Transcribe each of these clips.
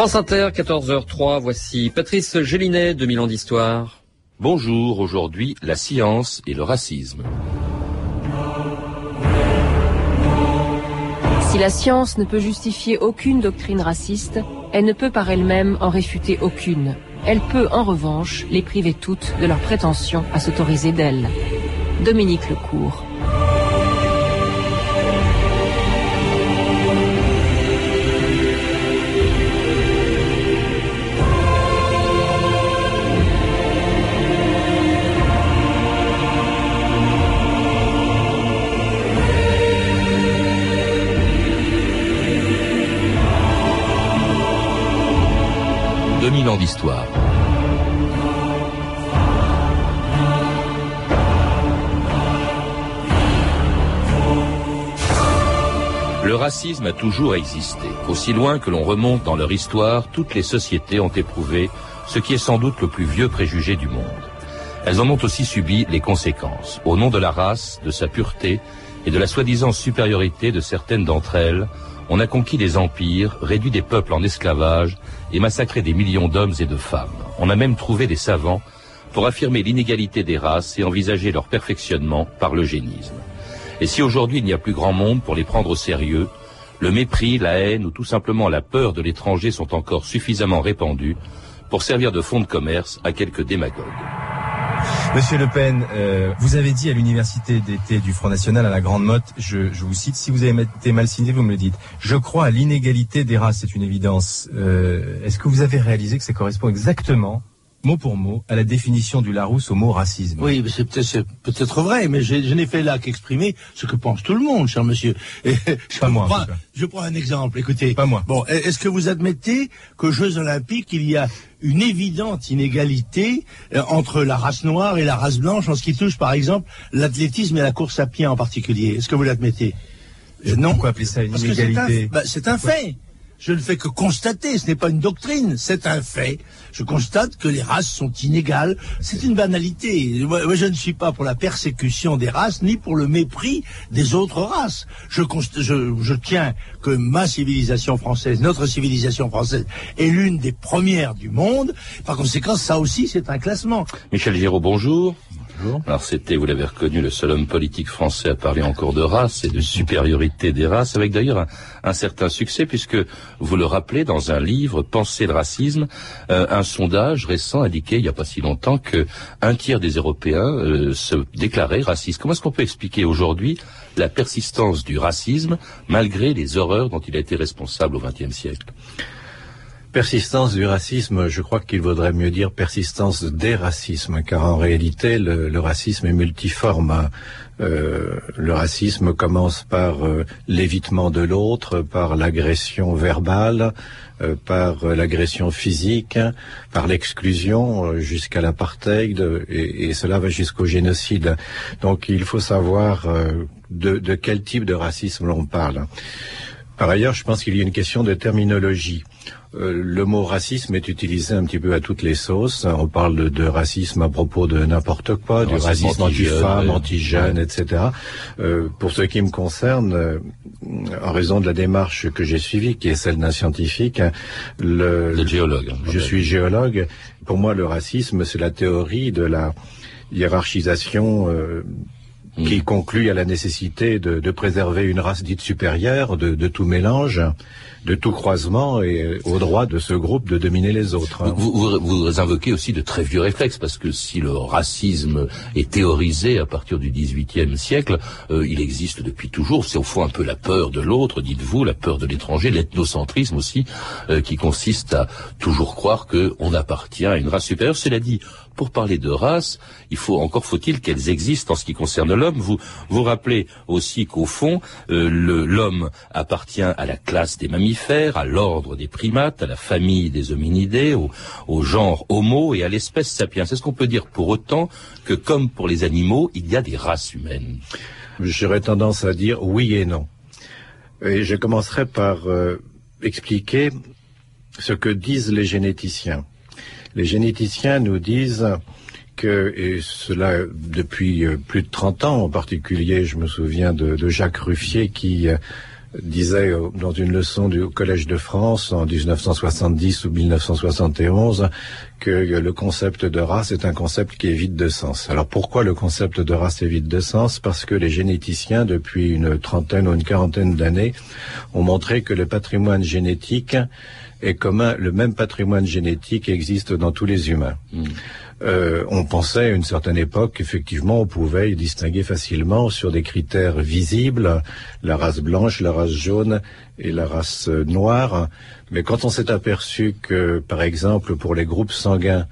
France Inter, 14h03, voici Patrice Gélinet, 2000 ans d'histoire. Bonjour, aujourd'hui, la science et le racisme. Si la science ne peut justifier aucune doctrine raciste, elle ne peut par elle-même en réfuter aucune. Elle peut, en revanche, les priver toutes de leur prétention à s'autoriser d'elle. Dominique Lecourt. 2000 ans d'histoire. Le racisme a toujours existé. Aussi loin que l'on remonte dans leur histoire, toutes les sociétés ont éprouvé ce qui est sans doute le plus vieux préjugé du monde. Elles en ont aussi subi les conséquences. Au nom de la race, de sa pureté et de la soi-disant supériorité de certaines d'entre elles, on a conquis des empires, réduit des peuples en esclavage et massacré des millions d'hommes et de femmes. On a même trouvé des savants pour affirmer l'inégalité des races et envisager leur perfectionnement par l'eugénisme. Et si aujourd'hui il n'y a plus grand monde pour les prendre au sérieux, le mépris, la haine ou tout simplement la peur de l'étranger sont encore suffisamment répandus pour servir de fonds de commerce à quelques démagogues. Monsieur Le Pen, euh, vous avez dit à l'université d'été du Front National à la Grande Motte, je, vous cite, si vous avez été mal signé, vous me le dites. Je crois à l'inégalité des races, c'est une évidence. Euh, Est-ce que vous avez réalisé que ça correspond exactement mot pour mot, à la définition du Larousse au mot racisme. Oui, c'est peut-être vrai, mais je, je n'ai fait là qu'exprimer ce que pense tout le monde, cher monsieur. Et, pas moi. Prends, je prends un exemple. Écoutez, pas moi. Bon, est-ce que vous admettez qu'aux Jeux Olympiques il y a une évidente inégalité euh, entre la race noire et la race blanche en ce qui touche, par exemple, l'athlétisme et la course à pied en particulier? Est-ce que vous l'admettez? Non. Pourquoi appeler ça une Parce inégalité C'est un, bah, un fait. Je ne fais que constater, ce n'est pas une doctrine, c'est un fait. Je constate que les races sont inégales. C'est une banalité. Moi, je ne suis pas pour la persécution des races, ni pour le mépris des autres races. Je, je, je tiens que ma civilisation française, notre civilisation française, est l'une des premières du monde. Par conséquent, ça aussi, c'est un classement. Michel Giraud, bonjour. Alors c'était, vous l'avez reconnu, le seul homme politique français à parler encore de race et de supériorité des races, avec d'ailleurs un, certain succès, puisque vous le rappelez dans un livre, Penser le racisme, euh, un sondage récent indiquait il n'y a pas si longtemps que un tiers des Européens euh, se déclaraient racistes. Comment est-ce qu'on peut expliquer aujourd'hui la persistance du racisme malgré les horreurs dont il a été responsable au XXe siècle? Persistance du racisme, je crois qu'il vaudrait mieux dire persistance des racismes, car en réalité, le, le racisme est multiforme. Euh, le racisme commence par euh, l'évitement de l'autre, par l'agression verbale, euh, par l'agression physique, par l'exclusion euh, jusqu'à l'apartheid, et, et, cela va jusqu'au génocide. Donc il faut savoir euh, de, de, quel type de racisme l'on parle. Par ailleurs, je pense qu'il y a une question de terminologie. Euh, le mot racisme est utilisé un petit peu à toutes les sauces. On parle de, de racisme à propos de n'importe quoi, du racisme anti-femme, anti-jeune, ouais. etc. Euh, pour ce qui me concerne, euh, en raison de la démarche que j'ai suivie, qui est celle d'un scientifique, le, le géologue. Je suis géologue. Pour moi, le racisme, c'est la théorie de la hiérarchisation qui mmh. conclut à la nécessité de, de, préserver une race dite supérieure de, de, tout mélange, de tout croisement et au droit de ce groupe de dominer les autres. Vous, vous, vous, invoquez aussi de très vieux réflexes parce que si le racisme est théorisé à partir du XVIIIe siècle, euh, il existe depuis toujours. C'est au fond un peu la peur de l'autre, dites-vous, la peur de l'étranger, l'ethnocentrisme aussi, euh, qui consiste à toujours croire qu'on appartient à une race supérieure. Cela dit, pour parler de race, il faut encore faut-il qu'elles existent en ce qui concerne l'homme. Vous vous rappelez aussi qu'au fond, euh, l'homme appartient à la classe des mammifères, à l'ordre des primates, à la famille des hominidés, au, genre Homo et à l'espèce sapiens. Est-ce qu'on peut dire pour autant que, comme pour les animaux, il y a des races humaines? J'aurais tendance à dire oui et non. Et je commencerai par euh, expliquer ce que disent les généticiens les généticiens nous disent que, et cela depuis plus de 30 ans en particulier, je me souviens de, de Jacques Ruffier qui disait dans une leçon du Collège de France en 1970 ou 1971 que le concept de race est un concept qui est vide de sens. Alors pourquoi le concept de race est vide de sens? Parce que les généticiens, depuis une trentaine ou une quarantaine d'années, ont montré que le patrimoine génétique est commun, le même patrimoine génétique existe dans tous les humains. Hmm. Euh, on pensait à une certaine époque qu'effectivement on pouvait distinguer facilement sur des critères visibles la race blanche, la race jaune et la race noire. Mais quand on s'est aperçu que, par exemple, pour les groupes sanguins,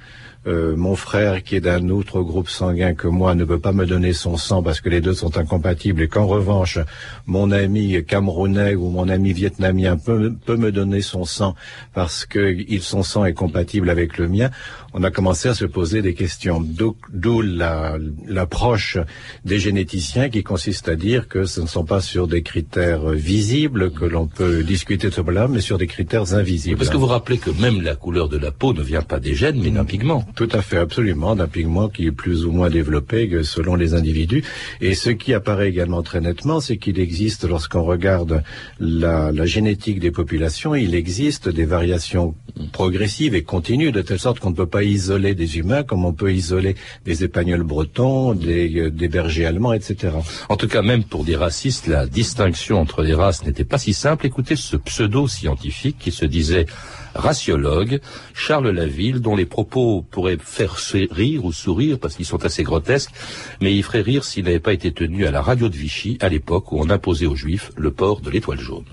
euh, mon frère qui est d'un autre groupe sanguin que moi ne peut pas me donner son sang parce que les deux sont incompatibles et qu'en revanche mon ami camerounais ou mon ami vietnamien peut, me donner son sang parce que son sang est compatible avec le mien, on a commencé à se poser des questions. D'où l'approche des généticiens qui consiste à dire que ce ne sont pas sur des critères visibles que l'on peut discuter de ce problème, mais sur des critères invisibles. Parce que vous rappelez que même la couleur de la peau ne vient pas des gènes, mais d'un pigment. Tout à fait, absolument, d'un pigment qui est plus ou moins développé selon les individus. Et ce qui apparaît également très nettement, c'est qu'il existe, lorsqu'on regarde la, génétique des populations, il existe des variations progressives et continues, de telle sorte qu'on ne peut pas isoler des humains comme on peut isoler des épagnols bretons, des, euh, des bergers allemands, etc. En tout cas, même pour des racistes, la distinction entre les races n'était pas si simple. Écoutez ce pseudo-scientifique qui se disait raciologue, Charles Laville, dont les propos pourraient faire rire ou sourire parce qu'ils sont assez grotesques, mais il ferait rire s'il n'avait pas été tenu à la radio de Vichy à l'époque où on imposait aux Juifs le port de l'étoile jaune.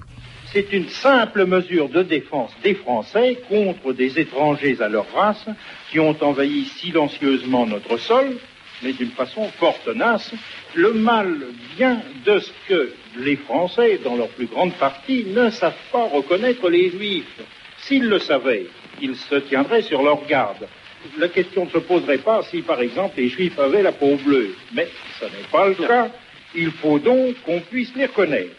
C'est une simple mesure de défense des Français contre des étrangers à leur race qui ont envahi silencieusement notre sol, mais d'une façon fort tenace. Le mal vient de ce que les Français, dans leur plus grande partie, ne savent pas reconnaître les Juifs. S'ils le savaient, ils se tiendraient sur leur garde. La question ne se poserait pas si, par exemple, les Juifs avaient la peau bleue. Mais ce n'est pas le cas. Il faut donc qu'on puisse les reconnaître.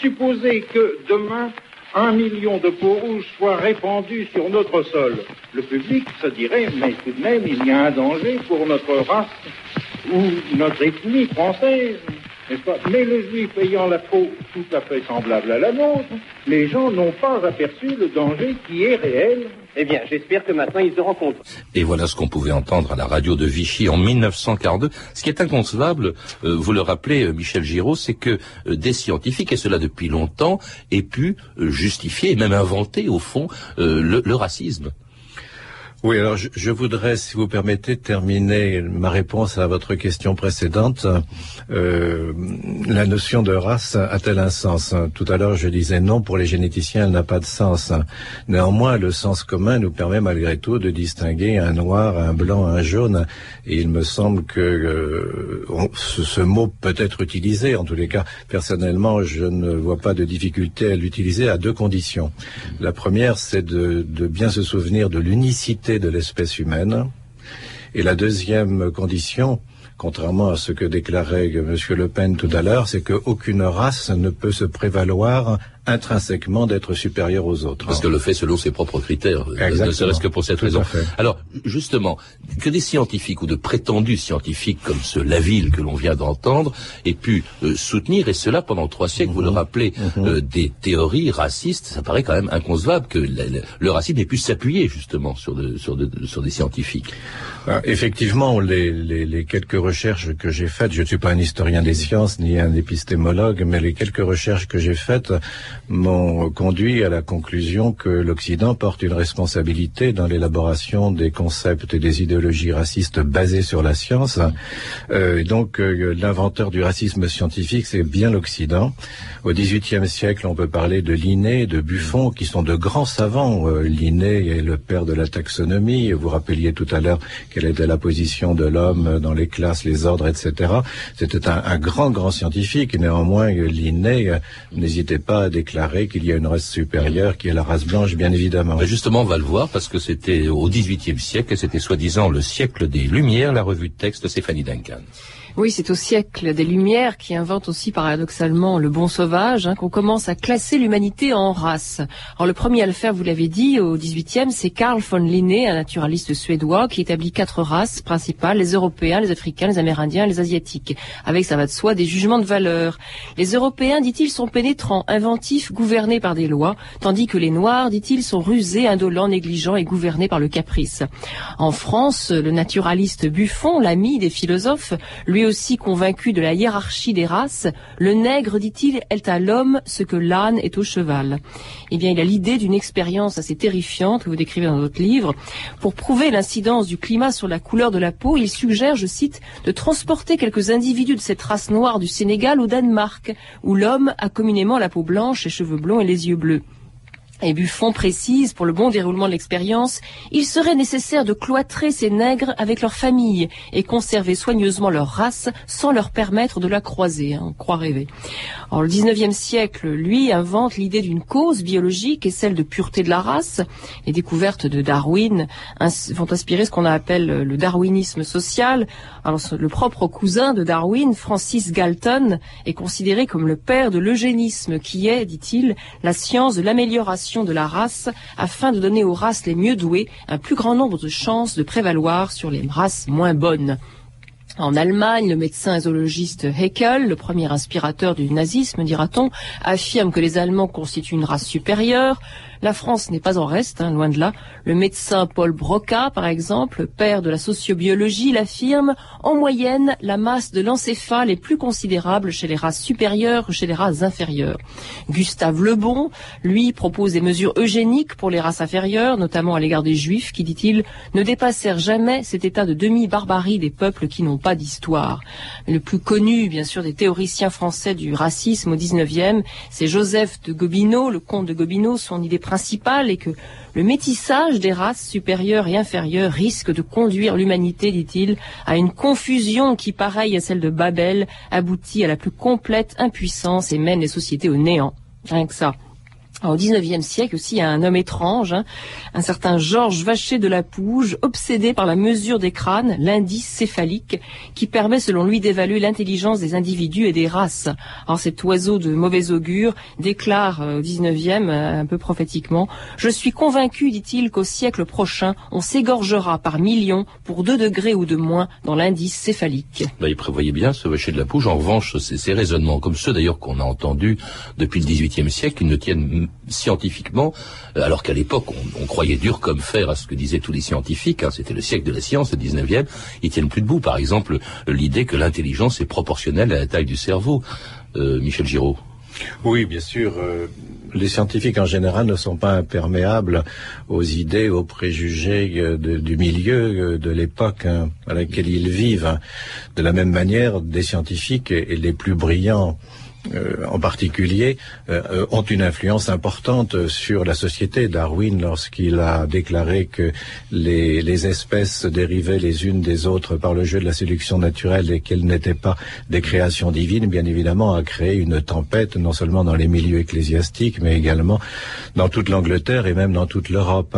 Supposez que demain, un million de peaux rouges soient répandues sur notre sol. Le public se dirait, mais tout de même, il y a un danger pour notre race ou notre ethnie française. Mais le juif ayant la peau tout à fait semblable à la nôtre, les gens n'ont pas aperçu le danger qui est réel. Eh bien, j'espère que maintenant ils se rencontrent. Et voilà ce qu'on pouvait entendre à la radio de Vichy en 1942. Ce qui est inconcevable, euh, vous le rappelez, euh, Michel Giraud, c'est que euh, des scientifiques, et cela depuis longtemps, aient pu justifier et même inventer, au fond, le racisme. Oui, alors je, voudrais, si vous permettez, terminer ma réponse à votre question précédente. Euh, la notion de race a-t-elle un sens? Tout à l'heure, je disais non, pour les généticiens, elle n'a pas de sens. Néanmoins, le sens commun nous permet malgré tout de distinguer un noir, un blanc, un jaune. Et il me semble que euh, ce, mot peut être utilisé. En tous les cas, personnellement, je ne vois pas de difficulté à l'utiliser à deux conditions. La première, c'est de bien se souvenir de l'unicité de l'espèce humaine. Et la deuxième condition, contrairement à ce que déclarait M. Le Pen tout à l'heure, c'est qu'aucune race ne peut se prévaloir intrinsèquement d'être supérieur aux autres. Parce que le fait selon ses propres critères, ne serait-ce que pour cette raison. Alors, justement, que des scientifiques ou de prétendus scientifiques comme ce Laville que l'on vient d'entendre aient pu euh, soutenir, et cela pendant trois siècles, vous le mhm. rappelez, mhm. euh, des théories racistes, ça paraît quand même inconcevable que le, racisme ait pu s'appuyer justement sur, sur, sur des scientifiques. Ah, effectivement, les, les, les, quelques recherches que j'ai faites, je ne suis pas un historien des sciences ni un épistémologue, mais les quelques recherches que j'ai faites m'ont conduit à la conclusion que l'Occident porte une responsabilité dans l'élaboration des concepts et des idéologies racistes basées sur la science. Euh, donc, euh, l'inventeur du racisme scientifique, c'est bien l'Occident. Au XVIIIe siècle, on peut parler de Linné, de Buffon, qui sont de grands savants. Euh, Linné est le père de la taxonomie. Vous rappeliez tout à l'heure quelle était la position de l'homme dans les classes, les ordres, etc. C'était un, grand, grand scientifique. Néanmoins, Linné euh, n'hésitait pas à déclarer qu'il y a une race supérieure qui est la race blanche, bien évidemment. Mais justement, on va le voir parce que c'était au XVIIIe siècle c'était soi-disant le siècle des Lumières, la revue de texte de Stéphanie Duncan. Oui, c'est au siècle des Lumières qui invente aussi paradoxalement le bon sauvage hein, qu'on commence à classer l'humanité en races. Alors le premier à le faire, vous l'avez dit, au XVIIIe, c'est Carl von Linné, un naturaliste suédois qui établit quatre races principales les Européens, les Africains, les Amérindiens, les Asiatiques, avec ça va de soi des jugements de valeur. Les Européens, dit-il, sont pénétrants, inventifs, gouvernés par des lois, tandis que les Noirs, dit-il, sont rusés, indolents, négligents et gouvernés par le caprice. En France, le naturaliste Buffon, l'ami des philosophes, lui aussi convaincu de la hiérarchie des races, le nègre, dit-il, est à l'homme ce que l'âne est au cheval. Eh bien, il a l'idée d'une expérience assez terrifiante que vous décrivez dans votre livre. Pour prouver l'incidence du climat sur la couleur de la peau, il suggère, je cite, de transporter quelques individus de cette race noire du Sénégal au Danemark, où l'homme a communément la peau blanche, les cheveux blonds et les yeux bleus. Et Buffon précise, pour le bon déroulement de l'expérience, il serait nécessaire de cloîtrer ces nègres avec leur famille et conserver soigneusement leur race sans leur permettre de la croiser. Hein, croit rêver. Alors, le 19e siècle, lui, invente l'idée d'une cause biologique et celle de pureté de la race. Les découvertes de Darwin vont inspirer ce qu'on appelle le darwinisme social. Le propre cousin de Darwin, Francis Galton, est considéré comme le père de l'eugénisme qui est, dit-il, la science de l'amélioration de la race afin de donner aux races les mieux douées un plus grand nombre de chances de prévaloir sur les races moins bonnes. En Allemagne, le médecin zoologiste Haeckel, le premier inspirateur du nazisme, dira-t-on, affirme que les Allemands constituent une race supérieure. La France n'est pas en reste, hein, loin de là. Le médecin Paul Broca, par exemple, père de la sociobiologie, l'affirme, en moyenne, la masse de l'encéphale est plus considérable chez les races supérieures que chez les races inférieures. Gustave Lebon, lui, propose des mesures eugéniques pour les races inférieures, notamment à l'égard des juifs, qui, dit-il, ne dépassèrent jamais cet état de demi-barbarie des peuples qui n'ont pas d'histoire. Le plus connu, bien sûr, des théoriciens français du racisme au XIXe, c'est Joseph de Gobineau, le comte de Gobineau, son idée principal est que le métissage des races supérieures et inférieures risque de conduire l'humanité, dit-il, à une confusion qui, pareille à celle de Babel, aboutit à la plus complète impuissance et mène les sociétés au néant. Rien que ça. Au XIXe siècle aussi, il y a un homme étrange, hein, un certain Georges Vacher de la Pouge, obsédé par la mesure des crânes, l'indice céphalique, qui permet selon lui d'évaluer l'intelligence des individus et des races. Alors cet oiseau de mauvais augure déclare euh, au XIXe, euh, un peu prophétiquement, Je suis convaincu, dit-il, qu'au siècle prochain, on s'égorgera par millions pour deux degrés ou de moins dans l'indice céphalique. Bah, il prévoyait bien ce Vacher de la Pouge. En revanche, ces, raisonnements, comme ceux d'ailleurs qu'on a entendus depuis le XVIIIe siècle, ne tiennent scientifiquement, euh, alors qu'à l'époque on, croyait dur comme fer à ce que disaient tous les scientifiques, hein, c'était le siècle de la science, le 19e, ils tiennent plus debout. Par exemple, l'idée que l'intelligence est proportionnelle à la taille du cerveau. Euh, Michel Giraud. Oui, bien sûr. Euh, les scientifiques en général ne sont pas imperméables aux idées, aux préjugés du milieu, de l'époque hein, à laquelle ils vivent. De la même manière, des scientifiques et les plus brillants euh, en particulier, euh, ont une influence importante sur la société. Darwin, lorsqu'il a déclaré que les, les, espèces dérivaient les unes des autres par le jeu de la sélection naturelle et qu'elles n'étaient pas des créations divines, bien évidemment, a créé une tempête, non seulement dans les milieux ecclésiastiques, mais également dans toute l'Angleterre et même dans toute l'Europe.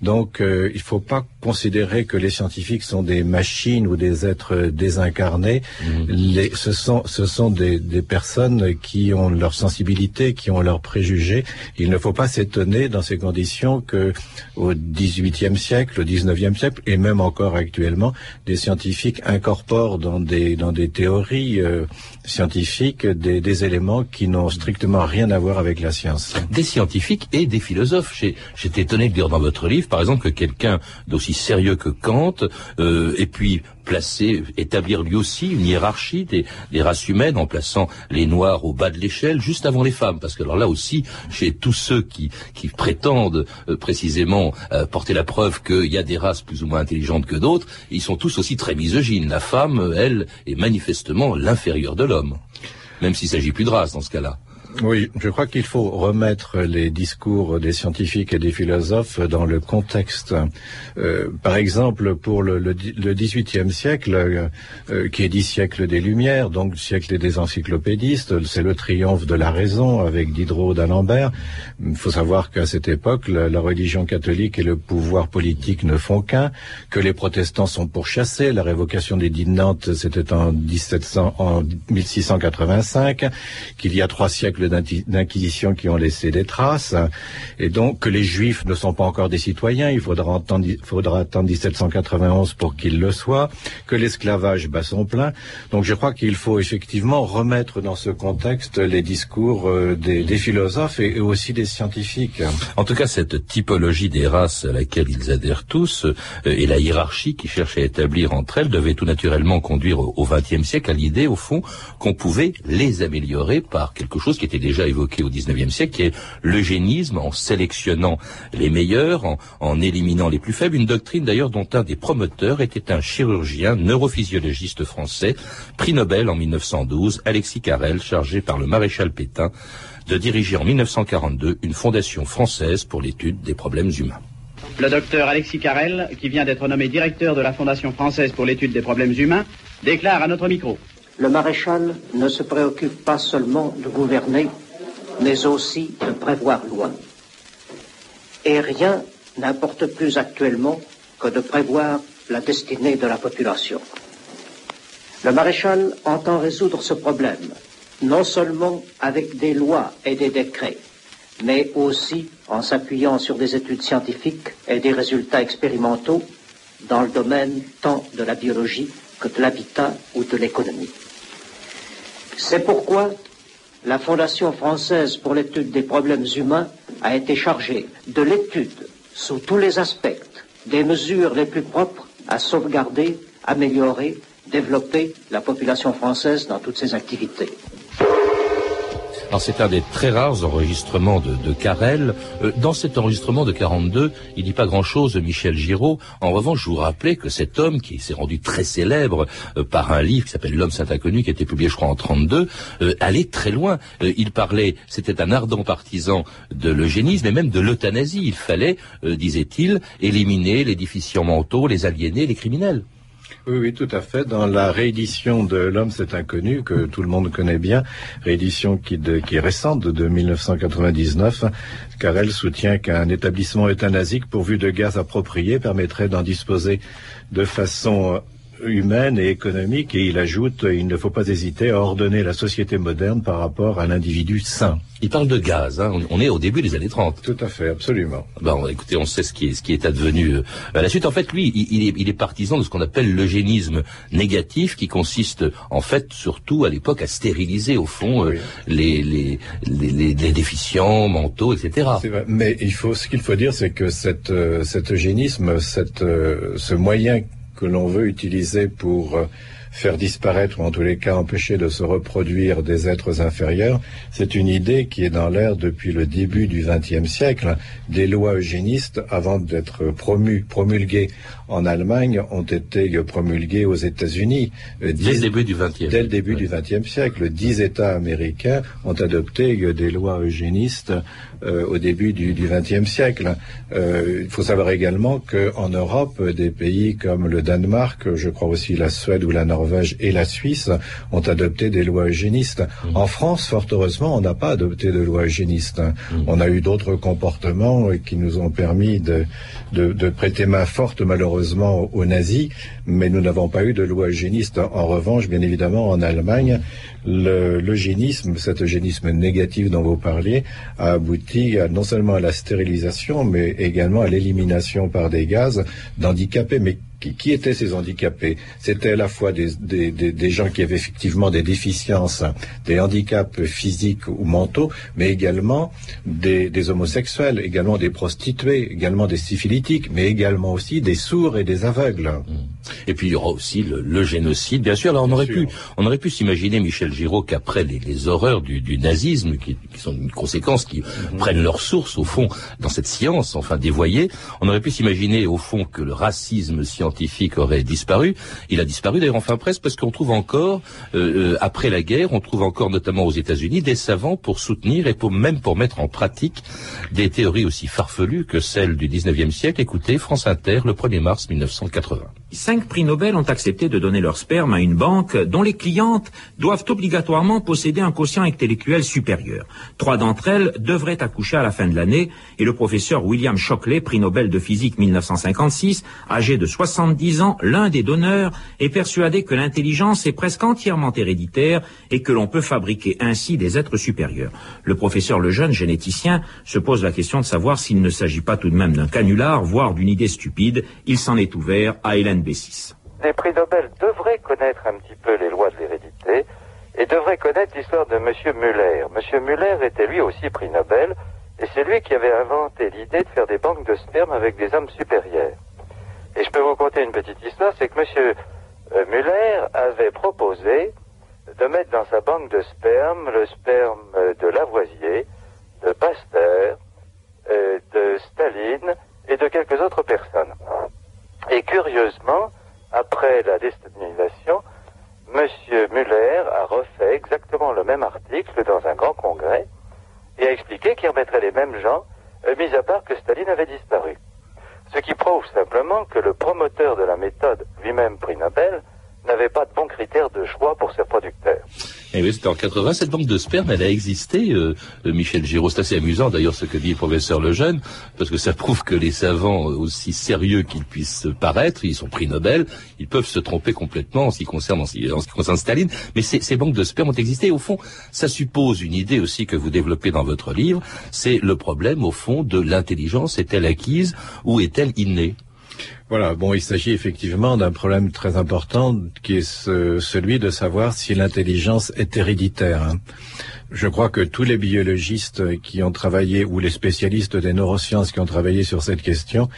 Donc, euh, il ne faut pas considérer que les scientifiques sont des machines ou des êtres désincarnés. Mmh. Les, ce sont, ce sont des, des personnes qui ont leur sensibilité, qui ont leurs préjugés. Il ne faut pas s'étonner dans ces conditions que au XVIIIe siècle, au XIXe siècle, et même encore actuellement, des scientifiques incorporent dans des dans des théories euh, scientifiques des, éléments qui n'ont strictement rien à voir avec la science. Des scientifiques et des philosophes. J'étais étonné de lire dans votre livre, par exemple, que quelqu'un d'aussi sérieux que Kant, euh, et puis placer, établir lui aussi une hiérarchie des, des, races humaines en plaçant les Noirs au bas de l'échelle, juste avant les femmes. Parce que alors là aussi, chez tous ceux qui, qui prétendent euh, précisément euh, porter la preuve qu'il y a des races plus ou moins intelligentes que d'autres, ils sont tous aussi très misogynes. La femme, elle, est manifestement l'inférieure de l'homme. Même s'il s'agit plus de race dans ce cas-là. Oui, je crois qu'il faut remettre les discours des scientifiques et des philosophes dans le contexte. Euh, par exemple, pour le, le, le XVIIIe siècle, euh, qui est dit siècle des Lumières, donc siècle des encyclopédistes, c'est le triomphe de la raison avec Diderot d'Alembert. Il faut savoir qu'à cette époque, la, religion catholique et le pouvoir politique ne font qu'un, que les protestants sont pourchassés, la révocation des de Nantes, c'était en, 1700, en 1685, qu'il y a trois siècles d'inquisition qui ont laissé des traces, et donc que les juifs ne sont pas encore des citoyens, il faudra attendre, faudra attendre 1791 pour qu'ils le soient, que l'esclavage bat son plein. Donc je crois qu'il faut effectivement remettre dans ce contexte les discours euh, des, philosophes et, aussi des scientifiques. En tout cas, cette typologie des races à laquelle ils adhèrent tous euh, et la hiérarchie qu'ils cherchent à établir entre elles devait tout naturellement conduire au XXe siècle à l'idée, au fond, qu'on pouvait les améliorer par quelque chose qui était déjà évoqué au XIXe siècle, qui est l'eugénisme, en sélectionnant les meilleurs, en, en, éliminant les plus faibles. Une doctrine d'ailleurs dont un des promoteurs était un chirurgien neurophysiologiste français, prix Nobel en 1912, Alexis Carrel, chargé par le maréchal Pétain de diriger en 1942 une fondation française pour l'étude des problèmes humains. Le docteur Alexis Carrel, qui vient d'être nommé directeur de la Fondation française pour l'étude des problèmes humains, déclare à notre micro. Le maréchal ne se préoccupe pas seulement de gouverner, mais aussi de prévoir loin. Et rien n'importe plus actuellement que de prévoir la destinée de la population. Le maréchal entend résoudre ce problème, non seulement avec des lois et des décrets, mais aussi en s'appuyant sur des études scientifiques et des résultats expérimentaux dans le domaine tant de la biologie que de l'habitat ou de l'économie. C'est pourquoi la Fondation française pour l'étude des problèmes humains a été chargée de l'étude sous tous les aspects des mesures les plus propres à sauvegarder, améliorer, développer la population française dans toutes ses activités. C'est un des très rares enregistrements de, de Carrel. Euh, dans cet enregistrement de 42, il dit pas grand-chose de Michel Giraud. En revanche, je vous rappelais que cet homme, qui s'est rendu très célèbre euh, par un livre qui s'appelle L'homme saint inconnu, qui a été publié, je crois, en 32, euh, allait très loin. il parlait, c'était un ardent partisan de l'eugénisme et même de l'euthanasie. Il fallait, disait-il, éliminer les déficients mentaux, les aliénés, les criminels. Oui, oui, tout à fait. Dans la réédition de L'homme c'est inconnu, que tout le monde connaît bien, réédition qui, de, qui est récente, de 1999, Carrel soutient qu'un établissement euthanasique pourvu de gaz appropriés permettrait d'en disposer de façon humaine et économique, et il ajoute il ne faut pas hésiter à ordonner la société moderne par rapport à l'individu sain. Il parle de gaz, hein. on est au début des années 30. Tout à fait, absolument. Bon, écoutez, on sait ce qui est, ce qui est advenu euh, à la suite. En fait, lui, il, il, est, il est, partisan de ce qu'on appelle l'eugénisme négatif, qui consiste en fait surtout à l'époque à stériliser au fond oui. euh, les, les, les, les, déficients mentaux, etc. Vrai. Mais il faut, ce qu'il faut dire, c'est que cette, euh, cet eugénisme, cette, ce moyen que l'on veut utiliser pour euh, faire disparaître ou en tous les cas empêcher de se reproduire des êtres inférieurs, c'est une idée qui est dans l'air depuis le début du XXe siècle. Des lois eugénistes, avant d'être promu, promulguées en Allemagne, ont été promulguées aux États-Unis. Dès le début du XXe. Dès le début du XXe siècle, dix États américains ont adopté des lois eugénistes euh, au début du XXe siècle. Euh, il faut savoir également qu'en Europe, des pays comme le Danemark, je crois aussi la Suède ou la Norvège et la Suisse ont adopté des lois eugénistes. Mmh. En France, fort heureusement, on n'a pas adopté de loi eugéniste. Mmh. On a eu d'autres comportements qui nous ont permis de, de, de prêter main forte, malheureusement, aux nazis, mais nous n'avons pas eu de loi eugéniste. En revanche, bien évidemment, en Allemagne, l'eugénisme, cet eugénisme négatif dont vous parliez, a abouti à, non seulement à la stérilisation, mais également à l'élimination par des gaz d'handicapés. Qui, étaient ces handicapés? C'était à la fois des, gens qui avaient effectivement des déficiences, des handicaps physiques ou mentaux, mais également des, homosexuels, également des prostituées, également des syphilitiques, mais également aussi des sourds et des aveugles. Mmh. Et puis il y aura aussi le, génocide, bien sûr. Là, on aurait pu, on aurait pu s'imaginer, Michel Giraud, qu'après les, horreurs du, nazisme, qui, sont une conséquence, qui mhm. prennent leur source au fond dans cette science, enfin dévoyée, on aurait pu s'imaginer au fond que le racisme scientifique aurait disparu. Il a disparu d'ailleurs enfin presque parce qu'on trouve encore, euh, euh, après la guerre, on trouve encore notamment aux États-Unis des savants pour soutenir et pour même pour mettre en pratique des théories aussi farfelues que celles du 19e siècle. Écoutez, France Inter, le 1er mars 1980 cinq prix Nobel ont accepté de donner leur sperme à une banque dont les clientes doivent obligatoirement posséder un quotient intellectuel supérieur. Trois d'entre elles devraient accoucher à la fin de l'année et le professeur William Shockley, prix Nobel de physique 1956, âgé de 70 ans, l'un des donneurs, est persuadé que l'intelligence est presque entièrement héréditaire et que l'on peut fabriquer ainsi des êtres supérieurs. Le professeur Lejeune, généticien, se pose la question de savoir s'il ne s'agit pas tout de même d'un canular, voire d'une idée stupide. Il s'en est ouvert à Hélène les prix Nobel devraient connaître un petit peu les lois de l'hérédité et devraient connaître l'histoire de M. Muller. M. Muller était lui aussi prix Nobel et c'est lui qui avait inventé l'idée de faire des banques de sperme avec des hommes supérieurs. Et je peux vous conter une petite histoire, c'est que M. Muller avait proposé de mettre dans sa banque de sperme le sperme de Lavoisier, de Pasteur, euh, de Staline et de quelques autres personnes. Et curieusement, après la déstabilisation, M. Muller a refait exactement le même article dans un grand congrès et a expliqué qu'il remettrait les mêmes gens, euh, mis à part que Staline avait disparu. Ce qui prouve simplement que le promoteur de la méthode, lui-même prix Nobel, n'avait pas de bons critères de choix pour ses producteurs. Et eh oui, c'était en 80. Cette banque de sperme, elle a existé, euh, euh, Michel Giraud. C'est assez amusant d'ailleurs ce que dit le professeur Lejeune, parce que ça prouve que les savants, aussi sérieux qu'ils puissent paraître, ils sont prix Nobel, ils peuvent se tromper complètement en ce qui concerne, en ce qui, concerne Staline. Mais ces banques de sperme ont existé. au fond, ça suppose une idée aussi que vous développez dans votre livre, c'est le problème, au fond, de l'intelligence. Est-elle acquise ou est-elle innée? Voilà, bon, il s'agit effectivement d'un problème très important qui est celui de savoir si l'intelligence est héréditaire. Hein. Je crois que tous les biologistes qui ont travaillé ou les spécialistes des neurosciences qui ont travaillé sur cette question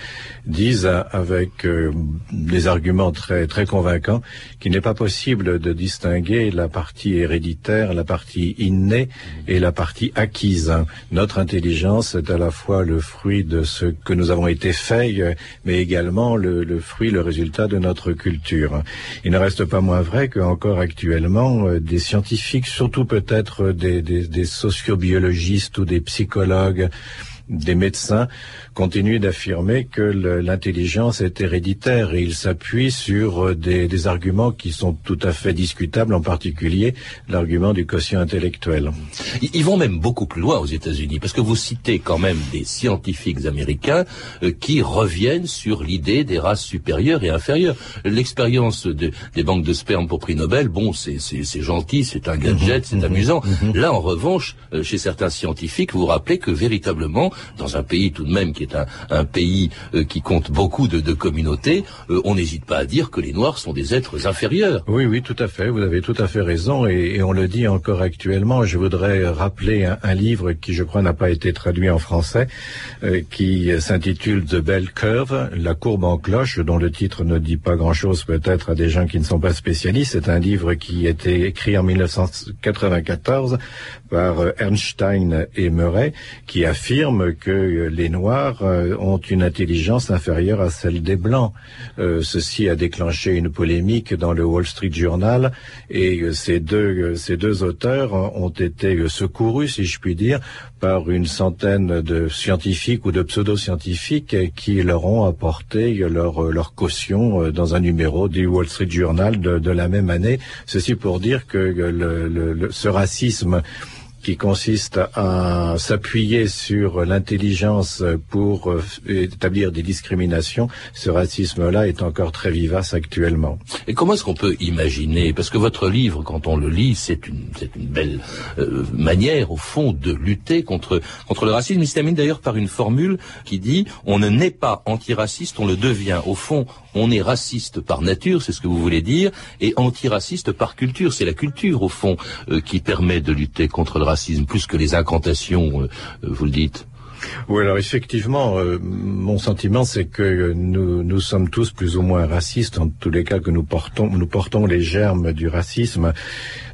disent avec euh, des arguments très très convaincants qu'il n'est pas possible de distinguer la partie héréditaire, la partie innée et la partie acquise. Notre intelligence est à la fois le fruit de ce que nous avons été faits, mais également le, fruit, le résultat de notre culture. Il ne reste pas moins vrai qu'encore actuellement, euh, des scientifiques, surtout peut-être des des, sociobiologistes ou des psychologues, des médecins, continue d'affirmer que l'intelligence est héréditaire et il s'appuie sur euh, des, des, arguments qui sont tout à fait discutables, en particulier l'argument du quotient intellectuel. Ils vont même beaucoup plus loin aux États-Unis, parce que vous citez quand même des scientifiques américains euh, qui reviennent sur l'idée des races supérieures et inférieures. L'expérience de, des banques de sperme pour prix Nobel, bon, c'est gentil, c'est un gadget, mhm. c'est mhm. amusant. Mhm. Là, en revanche, euh, chez certains scientifiques, vous vous rappelez que véritablement, dans un pays tout de même qui est un, pays euh, qui compte beaucoup de, communautés, euh, on n'hésite pas à dire que les Noirs sont des êtres inférieurs. Oui, oui, tout à fait. Vous avez tout à fait raison, et, on le dit encore actuellement. Je voudrais rappeler un, livre qui, je crois, n'a pas été traduit en français, euh, qui s'intitule The Bell Curve, la courbe en cloche, dont le titre ne dit pas grand-chose peut-être à des gens qui ne sont pas spécialistes. C'est un livre qui été écrit en 1994 par Ernstein et Murray, qui affirme que les Noirs euh, ont une intelligence inférieure à celle des Blancs. Euh, ceci a déclenché une polémique dans le Wall Street Journal et euh, ces deux, ces deux auteurs ont été secourus, si je puis dire, par une centaine de scientifiques ou de pseudo-scientifiques qui leur ont apporté leur, leur caution dans un numéro du Wall Street Journal de, la même année. Ceci pour dire que le, ce racisme qui consiste à s'appuyer sur l'intelligence pour euh, établir des discriminations, ce racisme-là est encore très vivace actuellement. Et comment est-ce qu'on peut imaginer, parce que votre livre, quand on le lit, c'est une, une belle euh, manière, au fond, de lutter contre, contre le racisme. Il se termine d'ailleurs par une formule qui dit on ne naît pas antiraciste, on le devient. Au fond, on est raciste par nature, c'est ce que vous voulez dire, et antiraciste par culture. C'est la culture, au fond, euh, qui permet de lutter contre le racisme, plus que les incantations, euh, vous le dites. Oui, alors effectivement, euh, mon sentiment, c'est que nous, nous sommes tous plus ou moins racistes, en tous les cas que nous portons, nous portons les germes du racisme.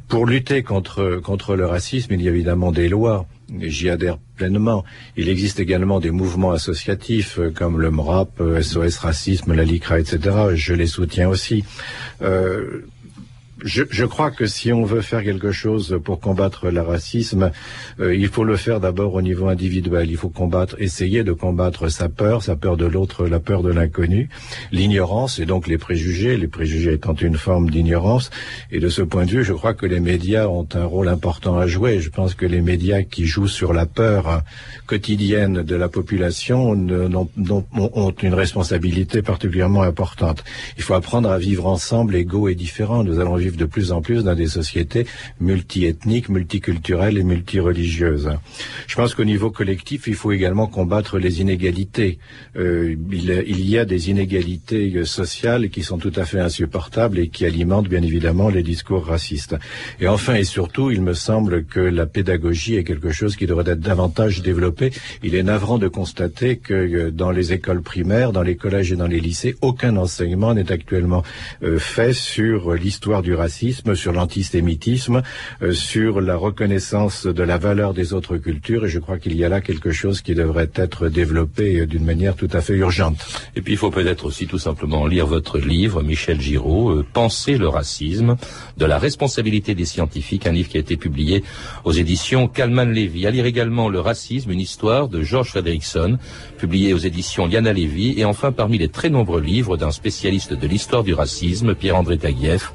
Pour lutter contre, contre le racisme, il y a évidemment des lois. J'y adhère pleinement. Il existe également des mouvements associatifs euh, comme le MRAP, SOS Racisme, la LICRA, etc. Je les soutiens aussi. Euh, je, je, crois que si on veut faire quelque chose pour combattre le racisme, euh, il faut le faire d'abord au niveau individuel. Il faut combattre, essayer de combattre sa peur, sa peur de l'autre, la peur de l'inconnu, l'ignorance et donc les préjugés, les préjugés étant une forme d'ignorance. Et de ce point de vue, je crois que les médias ont un rôle important à jouer. Je pense que les médias qui jouent sur la peur quotidienne de la population ont une responsabilité particulièrement importante. Il faut apprendre à vivre ensemble, égaux et différents. Nous allons vivre de plus en plus dans des sociétés multiethniques, multiculturelles et multireligieuses. Je pense qu'au niveau collectif, il faut également combattre les inégalités. Euh, il, y a des inégalités sociales qui sont tout à fait insupportables et qui alimentent bien évidemment les discours racistes. Et enfin et surtout, il me semble que la pédagogie est quelque chose qui devrait être davantage développé. Il est navrant de constater que euh, dans les écoles primaires, dans les collèges et dans les lycées, aucun enseignement n'est actuellement euh, fait sur l'histoire du racisme, sur l'antisémitisme, euh, sur la reconnaissance de la valeur des autres cultures. Et je crois qu'il y a là quelque chose qui devrait être développé euh, d'une manière tout à fait urgente. Et puis il faut peut-être aussi tout simplement lire votre livre, Michel Giraud, euh, Penser le racisme, de la responsabilité des scientifiques, un livre qui a été publié aux éditions Kalman Levy. À lire également Le racisme, une histoire de George Frederickson, publié aux éditions Liana Levy. Et enfin, parmi les très nombreux livres d'un spécialiste de l'histoire du racisme, Pierre-André Taguieff,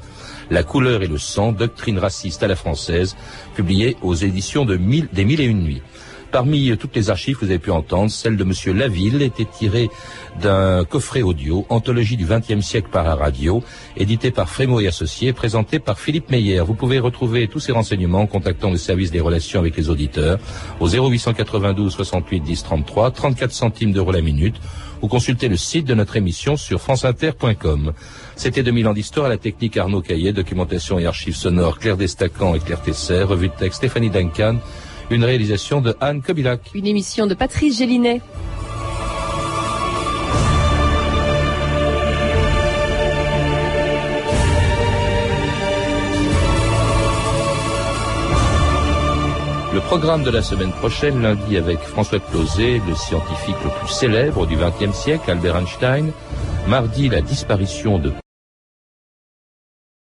la couleur et le sang, doctrine raciste à la française, publiée aux éditions des Mille et Une Nuits. Parmi toutes les archives que vous avez pu entendre, celle de Monsieur Laville était tirée d'un coffret audio, anthologie du XXe siècle par la radio, édité par Frémo et Associés, présenté par Philippe Meyer. Vous pouvez retrouver tous ces renseignements en contactant le service des relations avec les auditeurs au 0892 68 10 33, 34 centimes d'euros la minute, ou consulter le site de notre émission sur franceinter.com. C'était 2000 ans d'histoire à la technique Arnaud Caillet, documentation et archives sonores Claire Destacan et Claire Tesser, revue de texte Stéphanie Duncan, une réalisation de Anne Kobilac. Une émission de Patrice Gélinet. Le programme de la semaine prochaine, lundi avec François Closet, le scientifique le plus célèbre du XXe siècle, Albert Einstein. Mardi, la disparition de